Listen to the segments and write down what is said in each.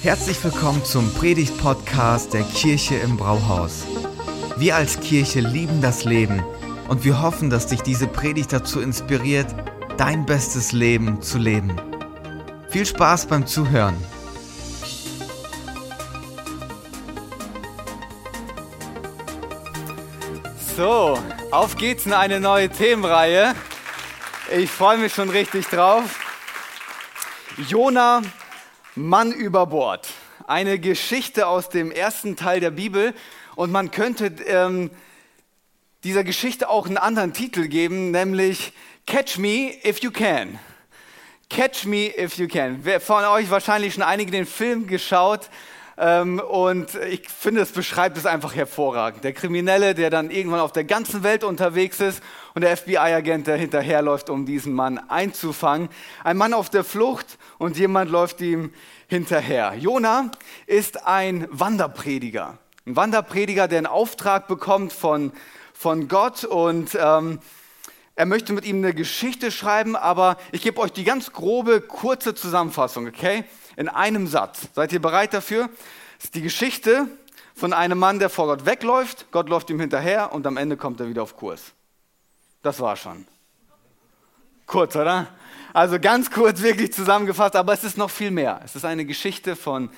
Herzlich willkommen zum Predigt-Podcast der Kirche im Brauhaus. Wir als Kirche lieben das Leben und wir hoffen, dass dich diese Predigt dazu inspiriert, dein bestes Leben zu leben. Viel Spaß beim Zuhören. So, auf geht's in eine neue Themenreihe. Ich freue mich schon richtig drauf. Jona Mann über Bord. Eine Geschichte aus dem ersten Teil der Bibel. Und man könnte ähm, dieser Geschichte auch einen anderen Titel geben, nämlich Catch Me If You Can. Catch Me If You Can. Wer von euch wahrscheinlich schon einige den Film geschaut und ich finde, es beschreibt es einfach hervorragend. Der Kriminelle, der dann irgendwann auf der ganzen Welt unterwegs ist und der FBI-Agent, der hinterherläuft, um diesen Mann einzufangen. Ein Mann auf der Flucht und jemand läuft ihm hinterher. Jona ist ein Wanderprediger. Ein Wanderprediger, der einen Auftrag bekommt von, von Gott und ähm, er möchte mit ihm eine Geschichte schreiben, aber ich gebe euch die ganz grobe, kurze Zusammenfassung, okay? In einem Satz. Seid ihr bereit dafür? Das ist die Geschichte von einem Mann, der vor Gott wegläuft, Gott läuft ihm hinterher und am Ende kommt er wieder auf Kurs. Das war schon. Kurz, oder? Also ganz kurz wirklich zusammengefasst, aber es ist noch viel mehr. Es ist eine Geschichte von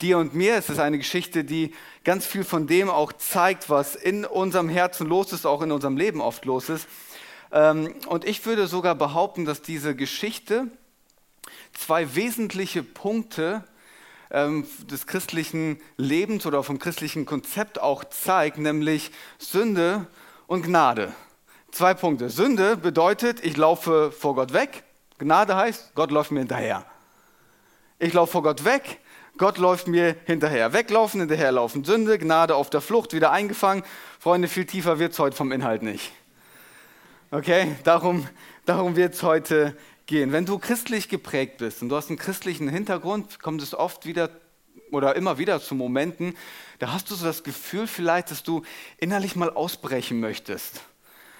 dir und mir. Es ist eine Geschichte, die ganz viel von dem auch zeigt, was in unserem Herzen los ist, auch in unserem Leben oft los ist. Ähm, und ich würde sogar behaupten, dass diese Geschichte zwei wesentliche Punkte ähm, des christlichen Lebens oder vom christlichen Konzept auch zeigt, nämlich Sünde und Gnade. Zwei Punkte. Sünde bedeutet, ich laufe vor Gott weg. Gnade heißt, Gott läuft mir hinterher. Ich laufe vor Gott weg, Gott läuft mir hinterher. Weglaufen, hinterherlaufen. Sünde, Gnade auf der Flucht, wieder eingefangen. Freunde, viel tiefer wird es heute vom Inhalt nicht. Okay, darum, darum wird es heute gehen. Wenn du christlich geprägt bist und du hast einen christlichen Hintergrund, kommt es oft wieder oder immer wieder zu Momenten, da hast du so das Gefühl vielleicht, dass du innerlich mal ausbrechen möchtest.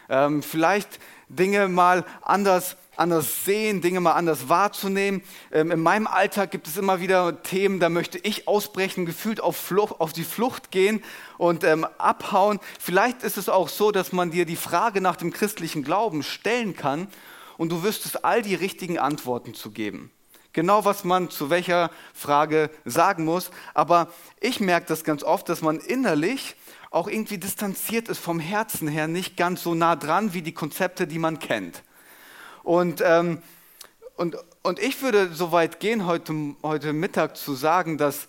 Ähm, vielleicht Dinge mal anders anders sehen, Dinge mal anders wahrzunehmen. Ähm, in meinem Alltag gibt es immer wieder Themen, da möchte ich ausbrechen, gefühlt auf, Flucht, auf die Flucht gehen und ähm, abhauen. Vielleicht ist es auch so, dass man dir die Frage nach dem christlichen Glauben stellen kann und du wüsstest all die richtigen Antworten zu geben. Genau, was man zu welcher Frage sagen muss. Aber ich merke das ganz oft, dass man innerlich auch irgendwie distanziert ist vom Herzen her, nicht ganz so nah dran wie die Konzepte, die man kennt. Und, ähm, und, und ich würde so weit gehen, heute, heute Mittag zu sagen, dass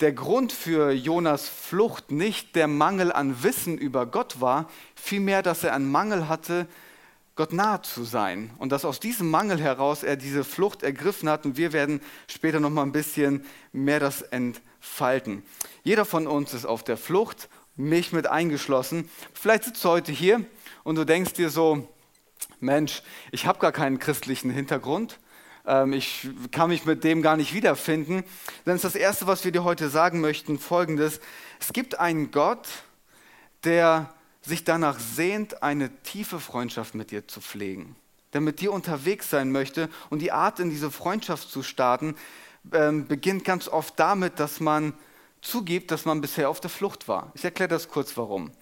der Grund für Jonas Flucht nicht der Mangel an Wissen über Gott war, vielmehr, dass er einen Mangel hatte, Gott nahe zu sein. Und dass aus diesem Mangel heraus er diese Flucht ergriffen hat. Und wir werden später noch mal ein bisschen mehr das entfalten. Jeder von uns ist auf der Flucht, mich mit eingeschlossen. Vielleicht sitzt du heute hier und du denkst dir so, Mensch, ich habe gar keinen christlichen Hintergrund. Ähm, ich kann mich mit dem gar nicht wiederfinden. Dann ist das Erste, was wir dir heute sagen möchten, folgendes. Es gibt einen Gott, der sich danach sehnt, eine tiefe Freundschaft mit dir zu pflegen, der mit dir unterwegs sein möchte. Und die Art, in diese Freundschaft zu starten, ähm, beginnt ganz oft damit, dass man zugibt, dass man bisher auf der Flucht war. Ich erkläre das kurz warum.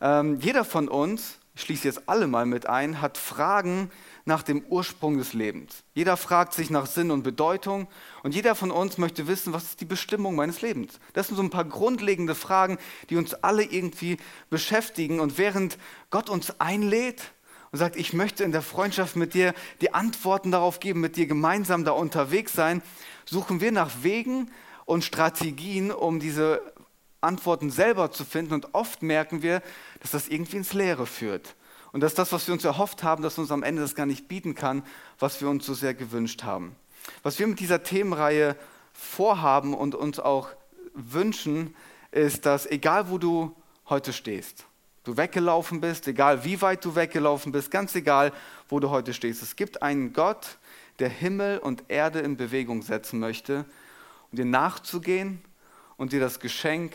Ähm, jeder von uns ich schließe jetzt alle mal mit ein, hat Fragen nach dem Ursprung des Lebens. Jeder fragt sich nach Sinn und Bedeutung und jeder von uns möchte wissen, was ist die Bestimmung meines Lebens. Das sind so ein paar grundlegende Fragen, die uns alle irgendwie beschäftigen. Und während Gott uns einlädt und sagt, ich möchte in der Freundschaft mit dir die Antworten darauf geben, mit dir gemeinsam da unterwegs sein, suchen wir nach Wegen und Strategien, um diese Antworten selber zu finden. Und oft merken wir, dass das irgendwie ins Leere führt. Und dass das, was wir uns erhofft haben, dass uns am Ende das gar nicht bieten kann, was wir uns so sehr gewünscht haben. Was wir mit dieser Themenreihe vorhaben und uns auch wünschen, ist, dass egal wo du heute stehst, du weggelaufen bist, egal wie weit du weggelaufen bist, ganz egal wo du heute stehst, es gibt einen Gott, der Himmel und Erde in Bewegung setzen möchte, um dir nachzugehen und dir das Geschenk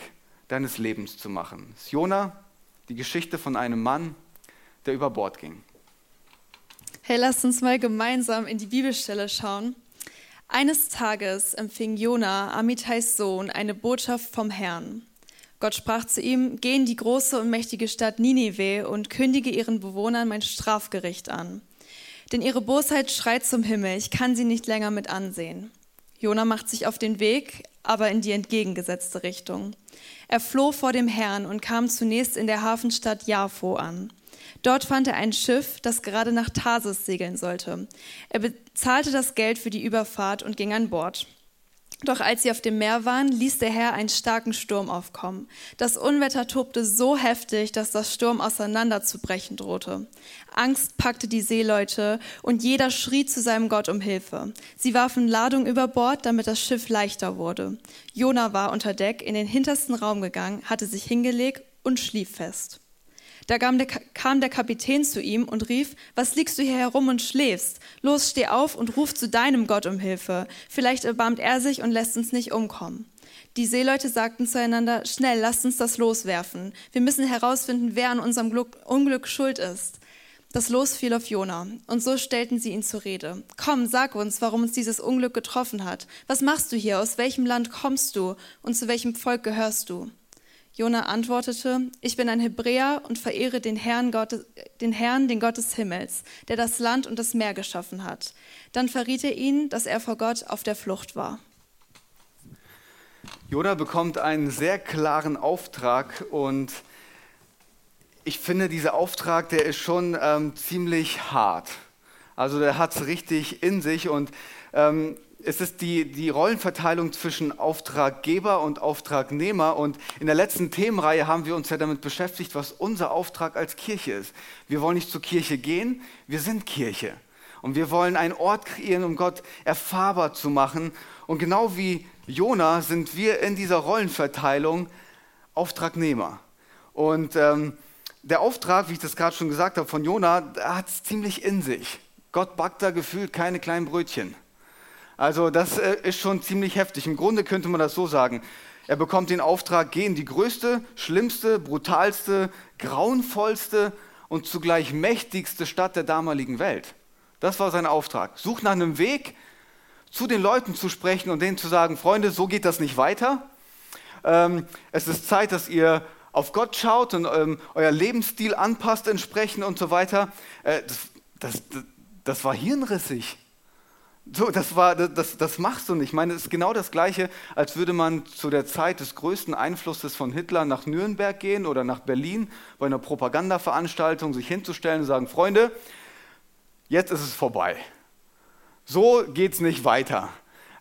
deines Lebens zu machen. Jona, die Geschichte von einem Mann, der über Bord ging. Hey, lasst uns mal gemeinsam in die Bibelstelle schauen. Eines Tages empfing Jona, Amitais Sohn, eine Botschaft vom Herrn. Gott sprach zu ihm: Geh in die große und mächtige Stadt Ninive und kündige ihren Bewohnern mein Strafgericht an. Denn ihre Bosheit schreit zum Himmel, ich kann sie nicht länger mit ansehen. Jona macht sich auf den Weg, aber in die entgegengesetzte Richtung. Er floh vor dem Herrn und kam zunächst in der Hafenstadt Jaffo an. Dort fand er ein Schiff, das gerade nach Tarsis segeln sollte. Er bezahlte das Geld für die Überfahrt und ging an Bord. Doch als sie auf dem Meer waren, ließ der Herr einen starken Sturm aufkommen. Das Unwetter tobte so heftig, dass das Sturm auseinanderzubrechen drohte. Angst packte die Seeleute und jeder schrie zu seinem Gott um Hilfe. Sie warfen Ladung über Bord, damit das Schiff leichter wurde. Jona war unter Deck in den hintersten Raum gegangen, hatte sich hingelegt und schlief fest. Da kam der, kam der Kapitän zu ihm und rief, was liegst du hier herum und schläfst? Los, steh auf und ruf zu deinem Gott um Hilfe. Vielleicht erbarmt er sich und lässt uns nicht umkommen. Die Seeleute sagten zueinander, schnell, lasst uns das loswerfen. Wir müssen herausfinden, wer an unserem Unglück schuld ist. Das Los fiel auf Jona, und so stellten sie ihn zur Rede. Komm, sag uns, warum uns dieses Unglück getroffen hat. Was machst du hier? Aus welchem Land kommst du? Und zu welchem Volk gehörst du? Jona antwortete, ich bin ein Hebräer und verehre den Herrn, Gottes, den Herrn, den Gott des Himmels, der das Land und das Meer geschaffen hat. Dann verriet er ihn, dass er vor Gott auf der Flucht war. Jona bekommt einen sehr klaren Auftrag und ich finde, dieser Auftrag, der ist schon ähm, ziemlich hart. Also der hat es richtig in sich und ähm, es ist die, die Rollenverteilung zwischen Auftraggeber und Auftragnehmer. Und in der letzten Themenreihe haben wir uns ja damit beschäftigt, was unser Auftrag als Kirche ist. Wir wollen nicht zur Kirche gehen, wir sind Kirche. Und wir wollen einen Ort kreieren, um Gott erfahrbar zu machen. Und genau wie Jona sind wir in dieser Rollenverteilung Auftragnehmer. Und ähm, der Auftrag, wie ich das gerade schon gesagt habe, von Jona, hat es ziemlich in sich. Gott backt da gefühlt keine kleinen Brötchen. Also das äh, ist schon ziemlich heftig. Im Grunde könnte man das so sagen. Er bekommt den Auftrag, geh in die größte, schlimmste, brutalste, grauenvollste und zugleich mächtigste Stadt der damaligen Welt. Das war sein Auftrag. Such nach einem Weg, zu den Leuten zu sprechen und denen zu sagen, Freunde, so geht das nicht weiter. Ähm, es ist Zeit, dass ihr auf Gott schaut und ähm, euer Lebensstil anpasst entsprechend und so weiter. Äh, das, das, das war hirnrissig. So, das, war, das, das machst du nicht. Ich meine, es ist genau das Gleiche, als würde man zu der Zeit des größten Einflusses von Hitler nach Nürnberg gehen oder nach Berlin bei einer Propagandaveranstaltung, sich hinzustellen und sagen, Freunde, jetzt ist es vorbei. So geht es nicht weiter.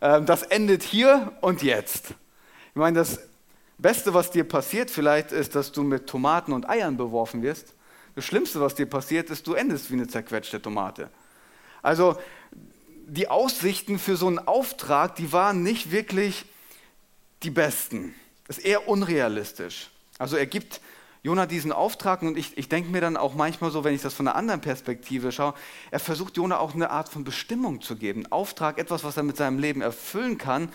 Ähm, das endet hier und jetzt. Ich meine, das Beste, was dir passiert vielleicht, ist, dass du mit Tomaten und Eiern beworfen wirst. Das Schlimmste, was dir passiert, ist, du endest wie eine zerquetschte Tomate. Also die Aussichten für so einen Auftrag, die waren nicht wirklich die besten. Das ist eher unrealistisch. Also er gibt Jonah diesen Auftrag und ich, ich denke mir dann auch manchmal so, wenn ich das von einer anderen Perspektive schaue, er versucht Jonah auch eine Art von Bestimmung zu geben. Auftrag, etwas, was er mit seinem Leben erfüllen kann.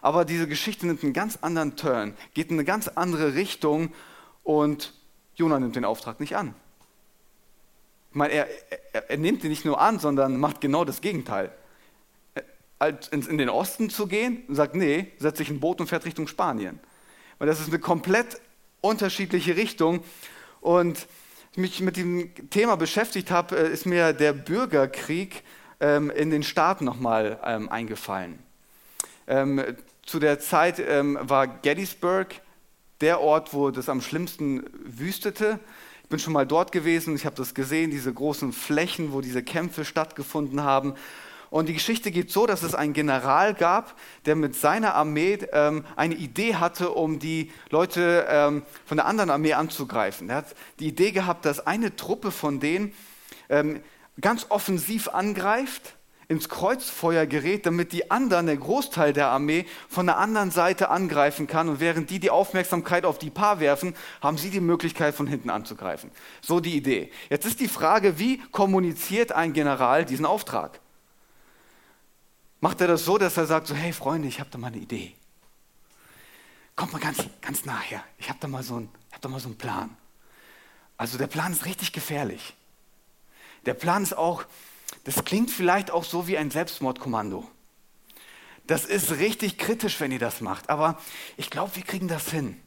Aber diese Geschichte nimmt einen ganz anderen Turn, geht in eine ganz andere Richtung und Jonah nimmt den Auftrag nicht an. Ich meine, er, er, er nimmt ihn nicht nur an, sondern macht genau das Gegenteil in den Osten zu gehen und sagt, nee, setzt sich ein Boot und fährt Richtung Spanien. Weil das ist eine komplett unterschiedliche Richtung. Und ich mich mit dem Thema beschäftigt habe, äh, ist mir der Bürgerkrieg ähm, in den Staaten nochmal ähm, eingefallen. Ähm, zu der Zeit war Gettysburg der Ort, wo das am schlimmsten wüstete. Ich bin schon mal dort gewesen, ich habe das gesehen, diese großen Flächen, wo diese Kämpfe stattgefunden haben. Und die Geschichte geht so, dass es einen General gab, der mit seiner Armee ähm, eine Idee hatte, um die Leute ähm, von der anderen Armee anzugreifen. Er hat die Idee gehabt, dass eine Truppe von denen ähm, ganz offensiv angreift, ins Kreuzfeuer gerät, damit die anderen, der Großteil der Armee, von der anderen Seite angreifen kann. Und während die die Aufmerksamkeit auf die Paar werfen, haben sie die Möglichkeit, von hinten anzugreifen. So die Idee. Jetzt ist die Frage, wie kommuniziert ein General diesen Auftrag? Macht er das so, dass er sagt, so, hey Freunde, ich habe da mal eine Idee. Kommt mal ganz, ganz nachher. Ich habe da, mal so hab da mal so einen Plan. Also der Plan ist richtig gefährlich. Der Plan ist auch, das klingt vielleicht auch so wie ein Selbstmordkommando. das ist richtig kritisch, wenn ihr das macht. Aber ich glaube, wir kriegen das hin.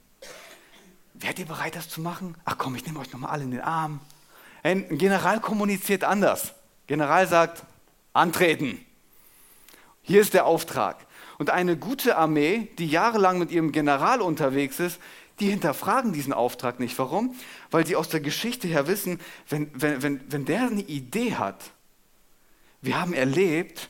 Wärt ihr bereit, das zu machen? Ach komm, ich nehme euch nochmal alle in den Arm. Ein General kommuniziert anders. General sagt, antreten. Hier ist der Auftrag. Und eine gute Armee, die jahrelang mit ihrem General unterwegs ist, die hinterfragen diesen Auftrag nicht. Warum? Weil sie aus der Geschichte her wissen, wenn, wenn, wenn, wenn der eine Idee hat, wir haben erlebt,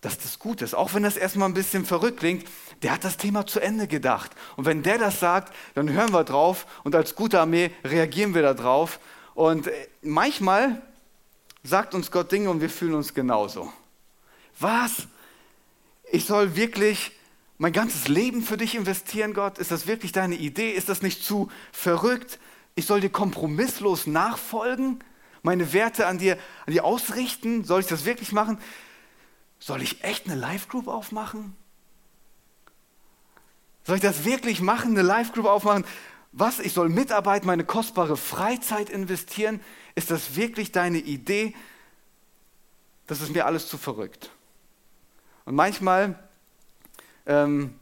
dass das gut ist. Auch wenn das erstmal ein bisschen verrückt klingt, der hat das Thema zu Ende gedacht. Und wenn der das sagt, dann hören wir drauf und als gute Armee reagieren wir darauf. Und äh, manchmal sagt uns Gott Dinge und wir fühlen uns genauso. Was? Ich soll wirklich mein ganzes Leben für dich investieren, Gott? Ist das wirklich deine Idee? Ist das nicht zu verrückt? Ich soll dir kompromisslos nachfolgen? Meine Werte an dir, an dir ausrichten? Soll ich das wirklich machen? Soll ich echt eine Live-Group aufmachen? Soll ich das wirklich machen, eine Live-Group aufmachen? Was? Ich soll Mitarbeit, meine kostbare Freizeit investieren? Ist das wirklich deine Idee? Das ist mir alles zu verrückt. Und manchmal ähm,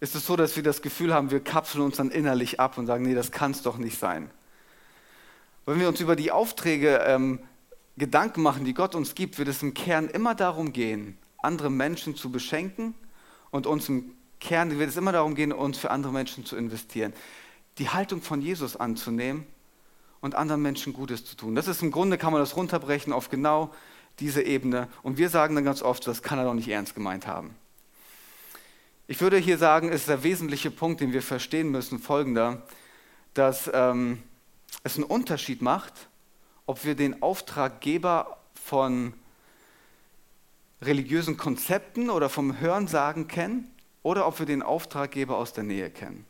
ist es so, dass wir das Gefühl haben, wir kapseln uns dann innerlich ab und sagen, nee, das kann es doch nicht sein. Wenn wir uns über die Aufträge ähm, Gedanken machen, die Gott uns gibt, wird es im Kern immer darum gehen, andere Menschen zu beschenken und uns im Kern wird es immer darum gehen, uns für andere Menschen zu investieren. Die Haltung von Jesus anzunehmen und anderen Menschen Gutes zu tun. Das ist im Grunde, kann man das runterbrechen auf genau diese Ebene. Und wir sagen dann ganz oft, das kann er doch nicht ernst gemeint haben. Ich würde hier sagen, ist der wesentliche Punkt, den wir verstehen müssen, folgender, dass ähm, es einen Unterschied macht, ob wir den Auftraggeber von religiösen Konzepten oder vom Hörensagen kennen oder ob wir den Auftraggeber aus der Nähe kennen.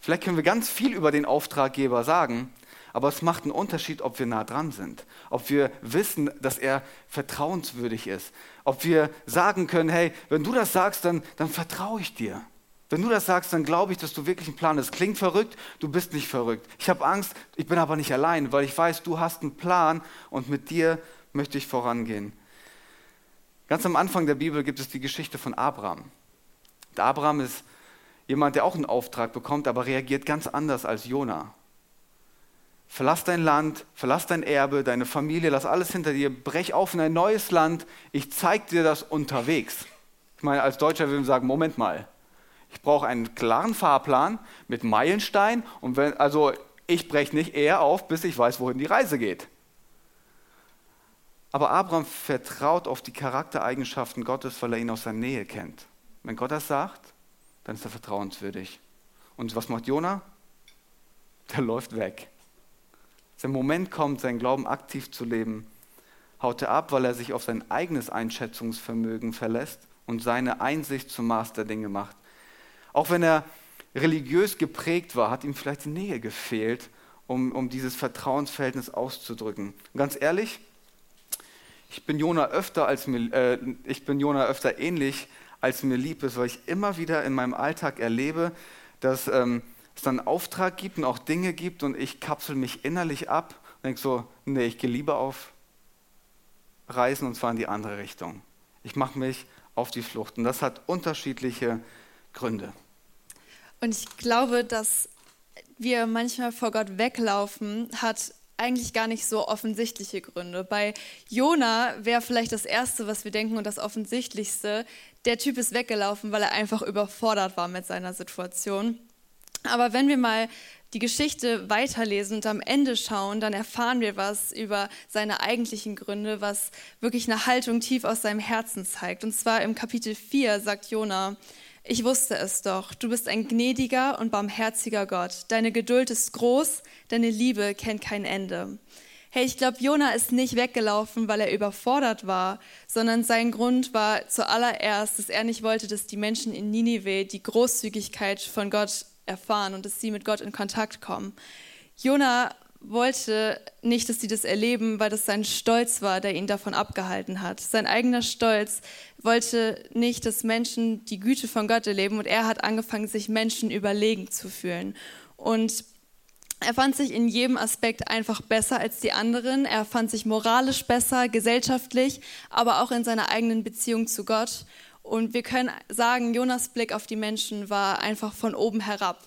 Vielleicht können wir ganz viel über den Auftraggeber sagen, aber es macht einen Unterschied, ob wir nah dran sind, ob wir wissen, dass er vertrauenswürdig ist, ob wir sagen können, hey, wenn du das sagst, dann, dann vertraue ich dir. Wenn du das sagst, dann glaube ich, dass du wirklich einen Plan hast. Klingt verrückt, du bist nicht verrückt. Ich habe Angst, ich bin aber nicht allein, weil ich weiß, du hast einen Plan und mit dir möchte ich vorangehen. Ganz am Anfang der Bibel gibt es die Geschichte von Abraham. Und Abraham ist jemand, der auch einen Auftrag bekommt, aber reagiert ganz anders als Jona. Verlass dein Land, verlass dein Erbe, deine Familie, lass alles hinter dir, brech auf in ein neues Land. Ich zeige dir das unterwegs. Ich meine, als Deutscher würden wir sagen, Moment mal, ich brauche einen klaren Fahrplan mit Meilenstein und wenn, also ich breche nicht eher auf, bis ich weiß, wohin die Reise geht. Aber Abraham vertraut auf die Charaktereigenschaften Gottes, weil er ihn aus seiner Nähe kennt. Wenn Gott das sagt, dann ist er vertrauenswürdig. Und was macht Jona? Der läuft weg der Moment kommt, seinen Glauben aktiv zu leben, haut er ab, weil er sich auf sein eigenes Einschätzungsvermögen verlässt und seine Einsicht zum Maß der Dinge macht. Auch wenn er religiös geprägt war, hat ihm vielleicht die Nähe gefehlt, um, um dieses Vertrauensverhältnis auszudrücken. Und ganz ehrlich, ich bin Jona öfter als mir, äh, ich bin Jona öfter ähnlich, als mir lieb ist, weil ich immer wieder in meinem Alltag erlebe, dass ähm, es dann einen Auftrag gibt und auch Dinge gibt und ich kapsel mich innerlich ab und denke so, nee, ich gehe lieber auf Reisen und zwar in die andere Richtung. Ich mache mich auf die Flucht und das hat unterschiedliche Gründe. Und ich glaube, dass wir manchmal vor Gott weglaufen, hat eigentlich gar nicht so offensichtliche Gründe. Bei Jona wäre vielleicht das Erste, was wir denken und das Offensichtlichste, der Typ ist weggelaufen, weil er einfach überfordert war mit seiner Situation. Aber wenn wir mal die Geschichte weiterlesen und am Ende schauen, dann erfahren wir was über seine eigentlichen Gründe, was wirklich eine Haltung tief aus seinem Herzen zeigt. Und zwar im Kapitel 4 sagt Jona, ich wusste es doch, du bist ein gnädiger und barmherziger Gott. Deine Geduld ist groß, deine Liebe kennt kein Ende. Hey, ich glaube, Jona ist nicht weggelaufen, weil er überfordert war, sondern sein Grund war zuallererst, dass er nicht wollte, dass die Menschen in Ninive die Großzügigkeit von Gott erfahren und dass sie mit Gott in Kontakt kommen. Jona wollte nicht, dass sie das erleben, weil das sein Stolz war, der ihn davon abgehalten hat. Sein eigener Stolz wollte nicht, dass Menschen die Güte von Gott erleben und er hat angefangen, sich Menschen überlegen zu fühlen. Und Er fand sich in jedem Aspekt einfach besser als die anderen. Er fand sich moralisch besser, gesellschaftlich, aber auch in seiner eigenen Beziehung zu Gott. Und wir können sagen, Jonas Blick auf die Menschen war einfach von oben herab.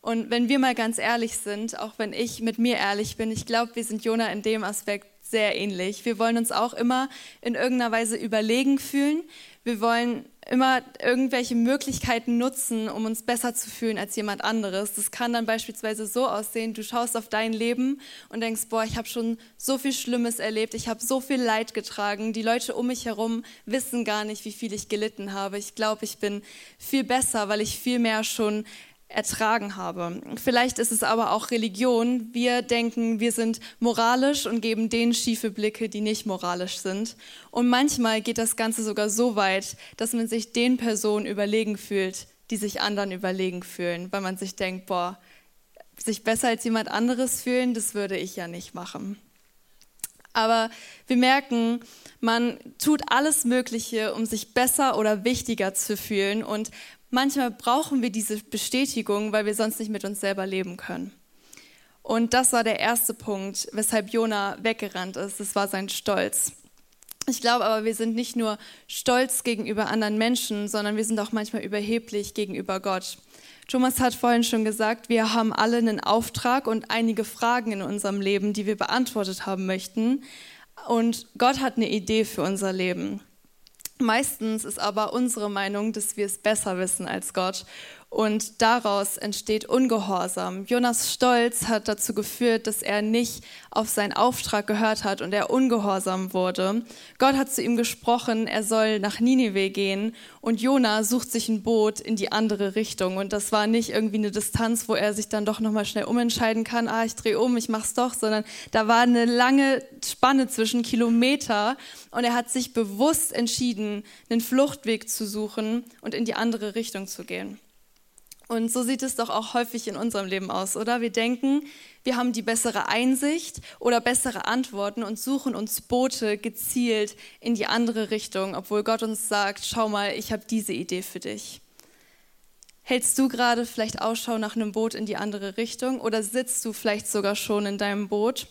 Und wenn wir mal ganz ehrlich sind, auch wenn ich mit mir ehrlich bin, ich glaube, wir sind Jona in dem Aspekt sehr ähnlich. Wir wollen uns auch immer in irgendeiner Weise überlegen fühlen. Wir wollen immer irgendwelche Möglichkeiten nutzen, um uns besser zu fühlen als jemand anderes. Das kann dann beispielsweise so aussehen, du schaust auf dein Leben und denkst, boah, ich habe schon so viel Schlimmes erlebt, ich habe so viel Leid getragen, die Leute um mich herum wissen gar nicht, wie viel ich gelitten habe. Ich glaube, ich bin viel besser, weil ich viel mehr schon ertragen habe. Vielleicht ist es aber auch Religion. Wir denken, wir sind moralisch und geben denen schiefe Blicke, die nicht moralisch sind. Und manchmal geht das Ganze sogar so weit, dass man sich den Personen überlegen fühlt, die sich anderen überlegen fühlen, weil man sich denkt, boah, sich besser als jemand anderes fühlen, das würde ich ja nicht machen. Aber wir merken, man tut alles Mögliche, um sich besser oder wichtiger zu fühlen. Und manchmal brauchen wir diese Bestätigung, weil wir sonst nicht mit uns selber leben können. Und das war der erste Punkt, weshalb Jona weggerannt ist. Das war sein Stolz. Ich glaube aber, wir sind nicht nur stolz gegenüber anderen Menschen, sondern wir sind auch manchmal überheblich gegenüber Gott. Thomas hat vorhin schon gesagt, wir haben alle einen Auftrag und einige Fragen in unserem Leben, die wir beantwortet haben möchten. Und Gott hat eine Idee für unser Leben. Meistens ist aber unsere Meinung, dass wir es besser wissen als Gott und daraus entsteht Ungehorsam. Jonas Stolz hat dazu geführt, dass er nicht auf seinen Auftrag gehört hat und er ungehorsam wurde. Gott hat zu ihm gesprochen, er soll nach Ninive gehen und Jona sucht sich ein Boot in die andere Richtung. Und das war nicht irgendwie eine Distanz, wo er sich dann doch nochmal schnell umentscheiden kann, ah, ich drehe um, ich mach's doch, sondern da war eine lange Spanne zwischen Kilometer und er hat sich bewusst entschieden, einen Fluchtweg zu suchen und in die andere Richtung zu gehen. Und so sieht es doch auch häufig in unserem Leben aus, oder? Wir denken, wir haben die bessere Einsicht oder bessere Antworten und suchen uns Boote gezielt in die andere Richtung, obwohl Gott uns sagt, schau mal, ich habe diese Idee für dich. Hältst du gerade vielleicht Ausschau nach einem Boot in die andere Richtung oder sitzt du vielleicht sogar schon in deinem Boot?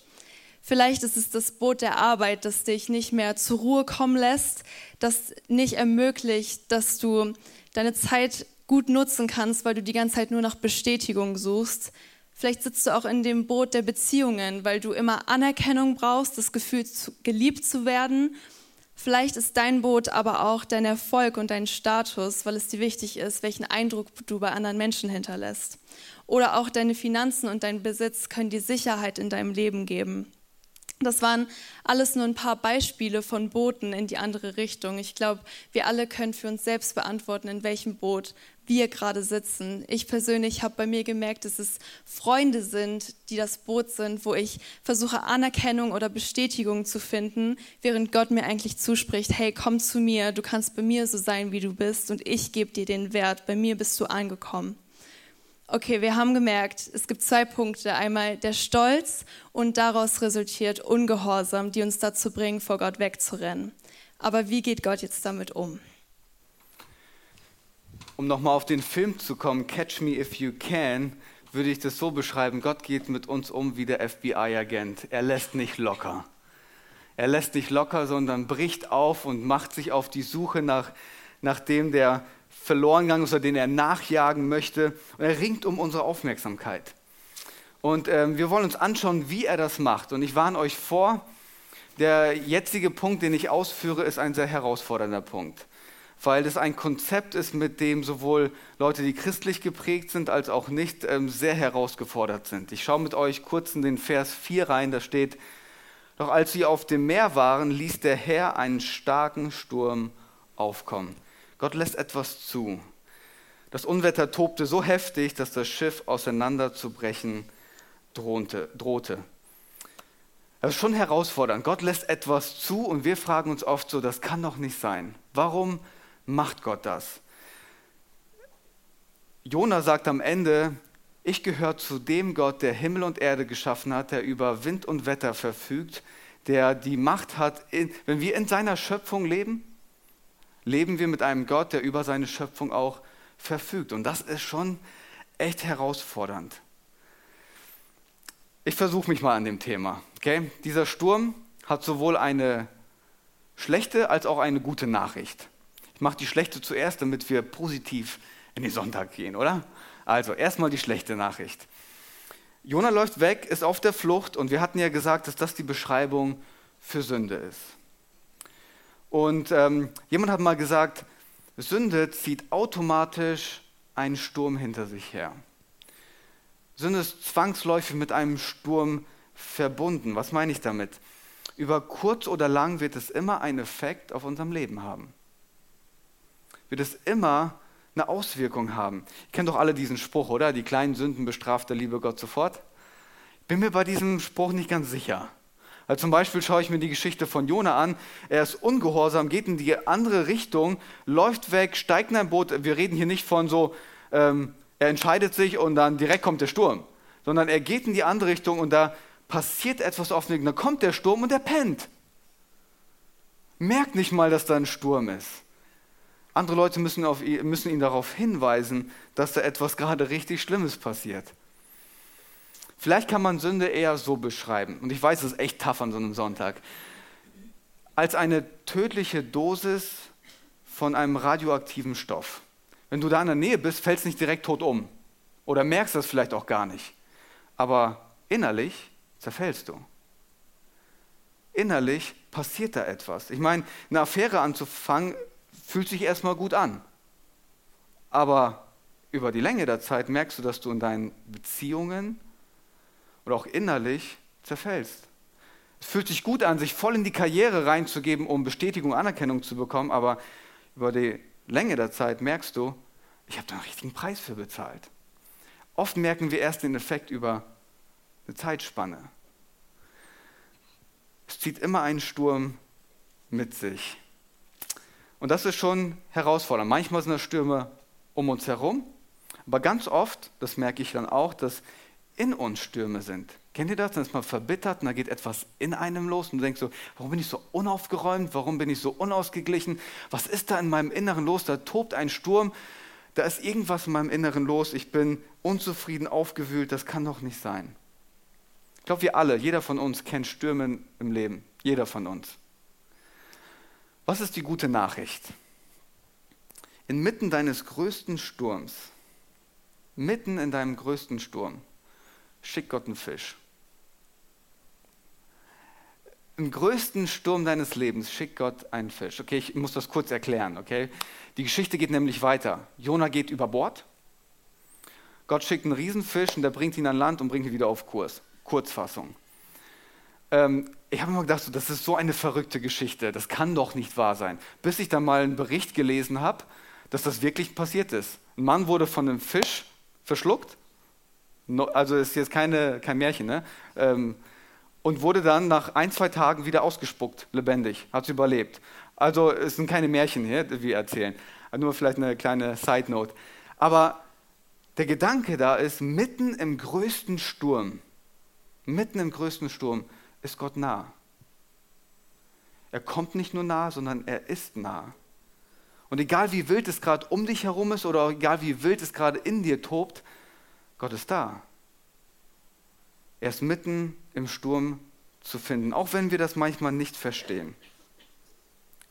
Vielleicht ist es das Boot der Arbeit, das dich nicht mehr zur Ruhe kommen lässt, das nicht ermöglicht, dass du deine Zeit gut nutzen kannst, weil du die ganze Zeit nur nach Bestätigung suchst. Vielleicht sitzt du auch in dem Boot der Beziehungen, weil du immer Anerkennung brauchst, das Gefühl, geliebt zu werden. Vielleicht ist dein Boot aber auch dein Erfolg und dein Status, weil es dir wichtig ist, welchen Eindruck du bei anderen Menschen hinterlässt. Oder auch deine Finanzen und dein Besitz können dir Sicherheit in deinem Leben geben. Das waren alles nur ein paar Beispiele von Booten in die andere Richtung. Ich glaube, wir alle können für uns selbst beantworten, in welchem Boot wir gerade sitzen. Ich persönlich habe bei mir gemerkt, dass es Freunde sind, die das Boot sind, wo ich versuche Anerkennung oder Bestätigung zu finden, während Gott mir eigentlich zuspricht, hey, komm zu mir, du kannst bei mir so sein, wie du bist und ich gebe dir den Wert, bei mir bist du angekommen. Okay, wir haben gemerkt, es gibt zwei Punkte. Einmal der Stolz und daraus resultiert Ungehorsam, die uns dazu bringen, vor Gott wegzurennen. Aber wie geht Gott jetzt damit um? Um nochmal auf den Film zu kommen, Catch Me If You Can, würde ich das so beschreiben, Gott geht mit uns um wie der FBI-Agent. Er lässt nicht locker. Er lässt nicht locker, sondern bricht auf und macht sich auf die Suche nach, nach dem, der verloren gegangen ist oder den er nachjagen möchte. Und er ringt um unsere Aufmerksamkeit. Und ähm, wir wollen uns anschauen, wie er das macht. Und ich warne euch vor, der jetzige Punkt, den ich ausführe, ist ein sehr herausfordernder Punkt. Weil das ein Konzept ist, mit dem sowohl Leute, die christlich geprägt sind, als auch nicht, ähm, sehr herausgefordert sind. Ich schaue mit euch kurz in den Vers 4 rein, da steht, doch als sie auf dem Meer waren, ließ der Herr einen starken Sturm aufkommen. Gott lässt etwas zu. Das Unwetter tobte so heftig, dass das Schiff auseinanderzubrechen drohte. drohte. Das ist schon herausfordernd. Gott lässt etwas zu und wir fragen uns oft so, das kann doch nicht sein. Warum macht Gott das? Jona sagt am Ende, ich gehöre zu dem Gott, der Himmel und Erde geschaffen hat, der über Wind und Wetter verfügt, der die Macht hat, wenn wir in seiner Schöpfung leben, leben wir mit einem Gott, der über seine Schöpfung auch verfügt. Und das ist schon echt herausfordernd. Ich versuche mich mal an dem Thema. Okay? Dieser Sturm hat sowohl eine schlechte als auch eine gute Nachricht. Ich mache die schlechte zuerst, damit wir positiv in den Sonntag gehen, oder? Also erstmal die schlechte Nachricht. Jona läuft weg, ist auf der Flucht und wir hatten ja gesagt, dass das die Beschreibung für Sünde ist. Und ähm, jemand hat mal gesagt, Sünde zieht automatisch einen Sturm hinter sich her. Sünde ist zwangsläufig mit einem Sturm verbunden. Was meine ich damit? Über kurz oder lang wird es immer einen Effekt auf unserem Leben haben. Wird es immer eine Auswirkung haben. Ihr kennt doch alle diesen Spruch, oder? Die kleinen Sünden bestraft der liebe Gott sofort. Ich bin mir bei diesem Spruch nicht ganz sicher. Also zum Beispiel schaue ich mir die Geschichte von Jona an. Er ist ungehorsam, geht in die andere Richtung, läuft weg, steigt in ein Boot. Wir reden hier nicht von so, ähm, er entscheidet sich und dann direkt kommt der Sturm, sondern er geht in die andere Richtung und da passiert etwas auf dem Weg. Da kommt der Sturm und er pennt. Merkt nicht mal, dass da ein Sturm ist. Andere Leute müssen, auf, müssen ihn darauf hinweisen, dass da etwas gerade richtig Schlimmes passiert. Vielleicht kann man Sünde eher so beschreiben, und ich weiß, es ist echt tough an so einem Sonntag, als eine tödliche Dosis von einem radioaktiven Stoff. Wenn du da in der Nähe bist, fällst du nicht direkt tot um oder merkst das vielleicht auch gar nicht. Aber innerlich zerfällst du. Innerlich passiert da etwas. Ich meine, eine Affäre anzufangen, fühlt sich erstmal gut an. Aber über die Länge der Zeit merkst du, dass du in deinen Beziehungen, oder auch innerlich zerfällst. Es fühlt sich gut an, sich voll in die Karriere reinzugeben, um Bestätigung, Anerkennung zu bekommen, aber über die Länge der Zeit merkst du, ich habe da einen richtigen Preis für bezahlt. Oft merken wir erst den Effekt über eine Zeitspanne. Es zieht immer einen Sturm mit sich. Und das ist schon herausfordernd. Manchmal sind das Stürme um uns herum, aber ganz oft, das merke ich dann auch, dass in uns Stürme sind. Kennt ihr das? Dann ist man verbittert und da geht etwas in einem los und du denkst so, warum bin ich so unaufgeräumt? Warum bin ich so unausgeglichen? Was ist da in meinem Inneren los? Da tobt ein Sturm, da ist irgendwas in meinem Inneren los. Ich bin unzufrieden, aufgewühlt, das kann doch nicht sein. Ich glaube, wir alle, jeder von uns kennt Stürme im Leben. Jeder von uns. Was ist die gute Nachricht? Inmitten deines größten Sturms, mitten in deinem größten Sturm, schickt Gott einen Fisch. Im größten Sturm deines Lebens schickt Gott einen Fisch. Okay, ich muss das kurz erklären, okay? Die Geschichte geht nämlich weiter. Jona geht über Bord. Gott schickt einen Riesenfisch und der bringt ihn an Land und bringt ihn wieder auf Kurs. Kurzfassung. Ähm, ich habe immer gedacht, das ist so eine verrückte Geschichte. Das kann doch nicht wahr sein. Bis ich dann mal einen Bericht gelesen habe, dass das wirklich passiert ist. Ein Mann wurde von einem Fisch verschluckt also ist jetzt keine, kein Märchen, ne? Ähm, und wurde dann nach ein, zwei Tagen wieder ausgespuckt, lebendig, hat es überlebt. Also es sind keine Märchen hier, die wir erzählen. Nur vielleicht eine kleine Side Note. Aber der Gedanke da ist, mitten im größten Sturm, mitten im größten Sturm ist Gott nah. Er kommt nicht nur nah, sondern er ist nah. Und egal wie wild es gerade um dich herum ist oder egal wie wild es gerade in dir tobt, Gott ist da. Er ist mitten im Sturm zu finden, auch wenn wir das manchmal nicht verstehen.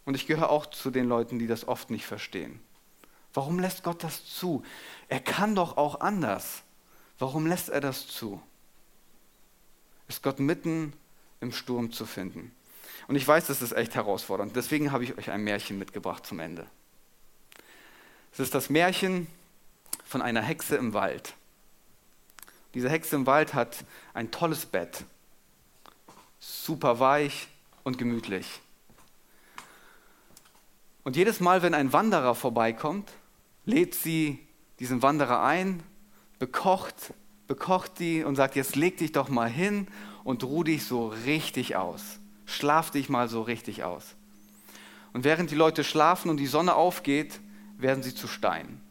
Und ich gehöre auch zu den Leuten, die das oft nicht verstehen. Warum lässt Gott das zu? Er kann doch auch anders. Warum lässt er das zu? Ist Gott mitten im Sturm zu finden? Und ich weiß, das ist echt herausfordernd. Deswegen habe ich euch ein Märchen mitgebracht zum Ende. Es ist das Märchen von einer Hexe im Wald. Diese Hexe im Wald hat ein tolles Bett, super weich und gemütlich. Und jedes Mal, wenn ein Wanderer vorbeikommt, lädt sie diesen Wanderer ein, bekocht, bekocht die und sagt, jetzt leg dich doch mal hin und ruh dich so richtig aus. Schlaf dich mal so richtig aus. Und während die Leute schlafen und die Sonne aufgeht, werden sie zu Stein,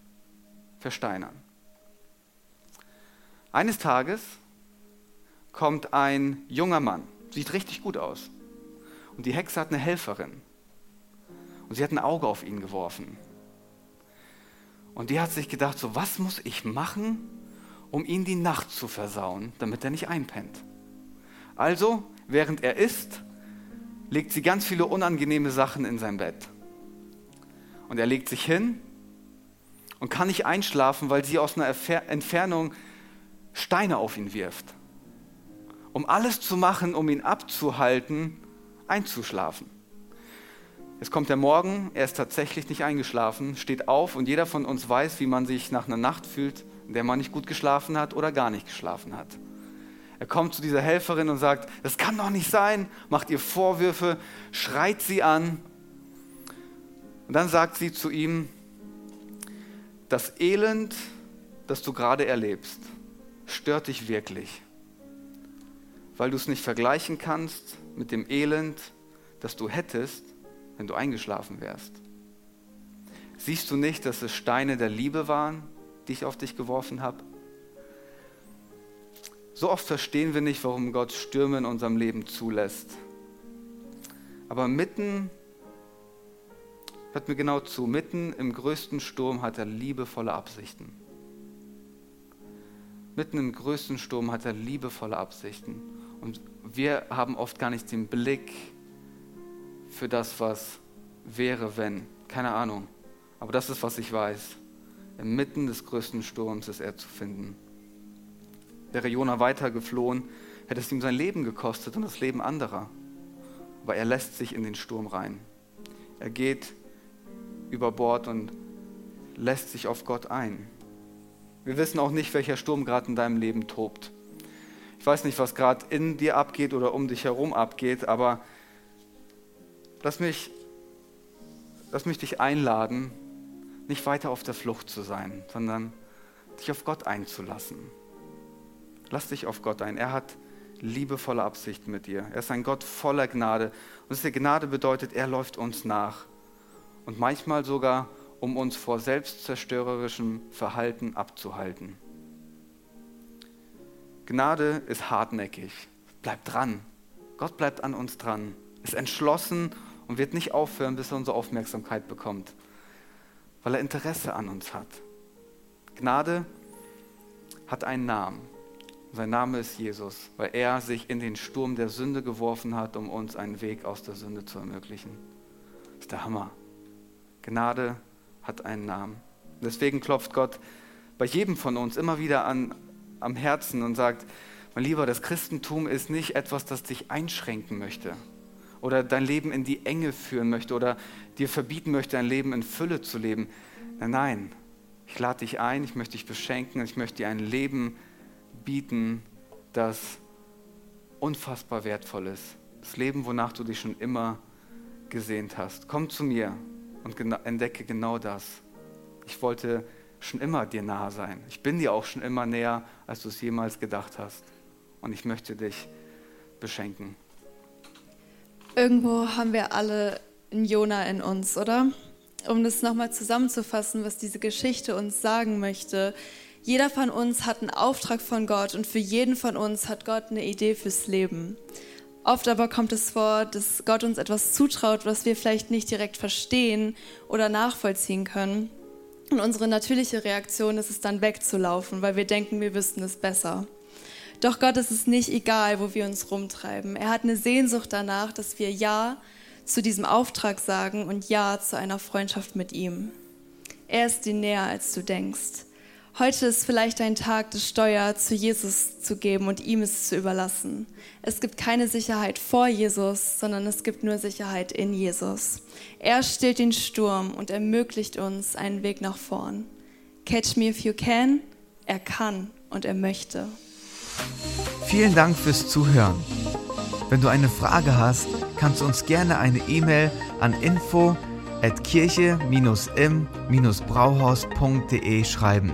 versteinern. Eines Tages kommt ein junger Mann, sieht richtig gut aus. Und die Hexe hat eine Helferin. Und sie hat ein Auge auf ihn geworfen. Und die hat sich gedacht, so was muss ich machen, um ihn die Nacht zu versauen, damit er nicht einpennt. Also, während er isst, legt sie ganz viele unangenehme Sachen in sein Bett. Und er legt sich hin und kann nicht einschlafen, weil sie aus einer Entfernung Steine auf ihn wirft. Um alles zu machen, um ihn abzuhalten, einzuschlafen. Es kommt der Morgen, er ist tatsächlich nicht eingeschlafen, steht auf und jeder von uns weiß, wie man sich nach einer Nacht fühlt, in der man nicht gut geschlafen hat oder gar nicht geschlafen hat. Er kommt zu dieser Helferin und sagt, das kann doch nicht sein, macht ihr Vorwürfe, schreit sie an. Und dann sagt sie zu ihm, das Elend, das du gerade erlebst, stört dich wirklich, weil du es nicht vergleichen kannst mit dem Elend, das du hättest, wenn du eingeschlafen wärst. Siehst du nicht, dass es Steine der Liebe waren, die ich auf dich geworfen habe? So oft verstehen wir nicht, warum Gott Stürme in unserem Leben zulässt. Aber mitten, hört mir genau zu, mitten im größten Sturm hat er liebevolle Absichten. Mitten im größten Sturm hat er liebevolle Absichten. Und wir haben oft gar nicht den Blick für das, was wäre, wenn. Keine Ahnung. Aber das ist, was ich weiß. Inmitten des größten Sturms ist er zu finden. Wäre Jona weiter geflohen, hätte es ihm sein Leben gekostet und das Leben anderer. Aber er lässt sich in den Sturm rein. Er geht über Bord und lässt sich auf Gott ein. Wir wissen auch nicht, welcher Sturm gerade in deinem Leben tobt. Ich weiß nicht, was gerade in dir abgeht oder um dich herum abgeht, aber lass mich, lass mich dich einladen, nicht weiter auf der Flucht zu sein, sondern dich auf Gott einzulassen. Lass dich auf Gott ein. Er hat liebevolle Absichten mit dir. Er ist ein Gott voller Gnade. Und diese Gnade bedeutet, er läuft uns nach. Und manchmal sogar, um uns vor selbstzerstörerischem Verhalten abzuhalten. Gnade ist hartnäckig. Bleibt dran. Gott bleibt an uns dran. Ist entschlossen und wird nicht aufhören, bis er unsere Aufmerksamkeit bekommt. Weil er Interesse an uns hat. Gnade hat einen Namen. Sein Name ist Jesus, weil er sich in den Sturm der Sünde geworfen hat, um uns einen Weg aus der Sünde zu ermöglichen. Das ist der Hammer. Gnade hat einen Namen. Deswegen klopft Gott bei jedem von uns immer wieder an, am Herzen und sagt, mein Lieber, das Christentum ist nicht etwas, das dich einschränken möchte oder dein Leben in die Enge führen möchte oder dir verbieten möchte, ein Leben in Fülle zu leben. Nein, nein, ich lade dich ein, ich möchte dich beschenken, ich möchte dir ein Leben bieten, das unfassbar wertvoll ist. Das Leben, wonach du dich schon immer gesehnt hast. Komm zu mir und entdecke genau das. Ich wollte schon immer dir nahe sein. Ich bin dir auch schon immer näher, als du es jemals gedacht hast. Und ich möchte dich beschenken. Irgendwo haben wir alle einen Jona in uns, oder? Um das nochmal zusammenzufassen, was diese Geschichte uns sagen möchte. Jeder von uns hat einen Auftrag von Gott und für jeden von uns hat Gott eine Idee fürs Leben. Oft aber kommt es vor, dass Gott uns etwas zutraut, was wir vielleicht nicht direkt verstehen oder nachvollziehen können. Und unsere natürliche Reaktion ist es dann wegzulaufen, weil wir denken, wir wüssten es besser. Doch Gott ist es nicht egal, wo wir uns rumtreiben. Er hat eine Sehnsucht danach, dass wir Ja zu diesem Auftrag sagen und Ja zu einer Freundschaft mit ihm. Er ist dir näher, als du denkst. Heute ist vielleicht ein Tag, das Steuer zu Jesus zu geben und ihm es zu überlassen. Es gibt keine Sicherheit vor Jesus, sondern es gibt nur Sicherheit in Jesus. Er stillt den Sturm und ermöglicht uns einen Weg nach vorn. Catch me if you can. Er kann und er möchte. Vielen Dank fürs Zuhören. Wenn du eine Frage hast, kannst du uns gerne eine E-Mail an info at kirche-im-brauhaus.de schreiben.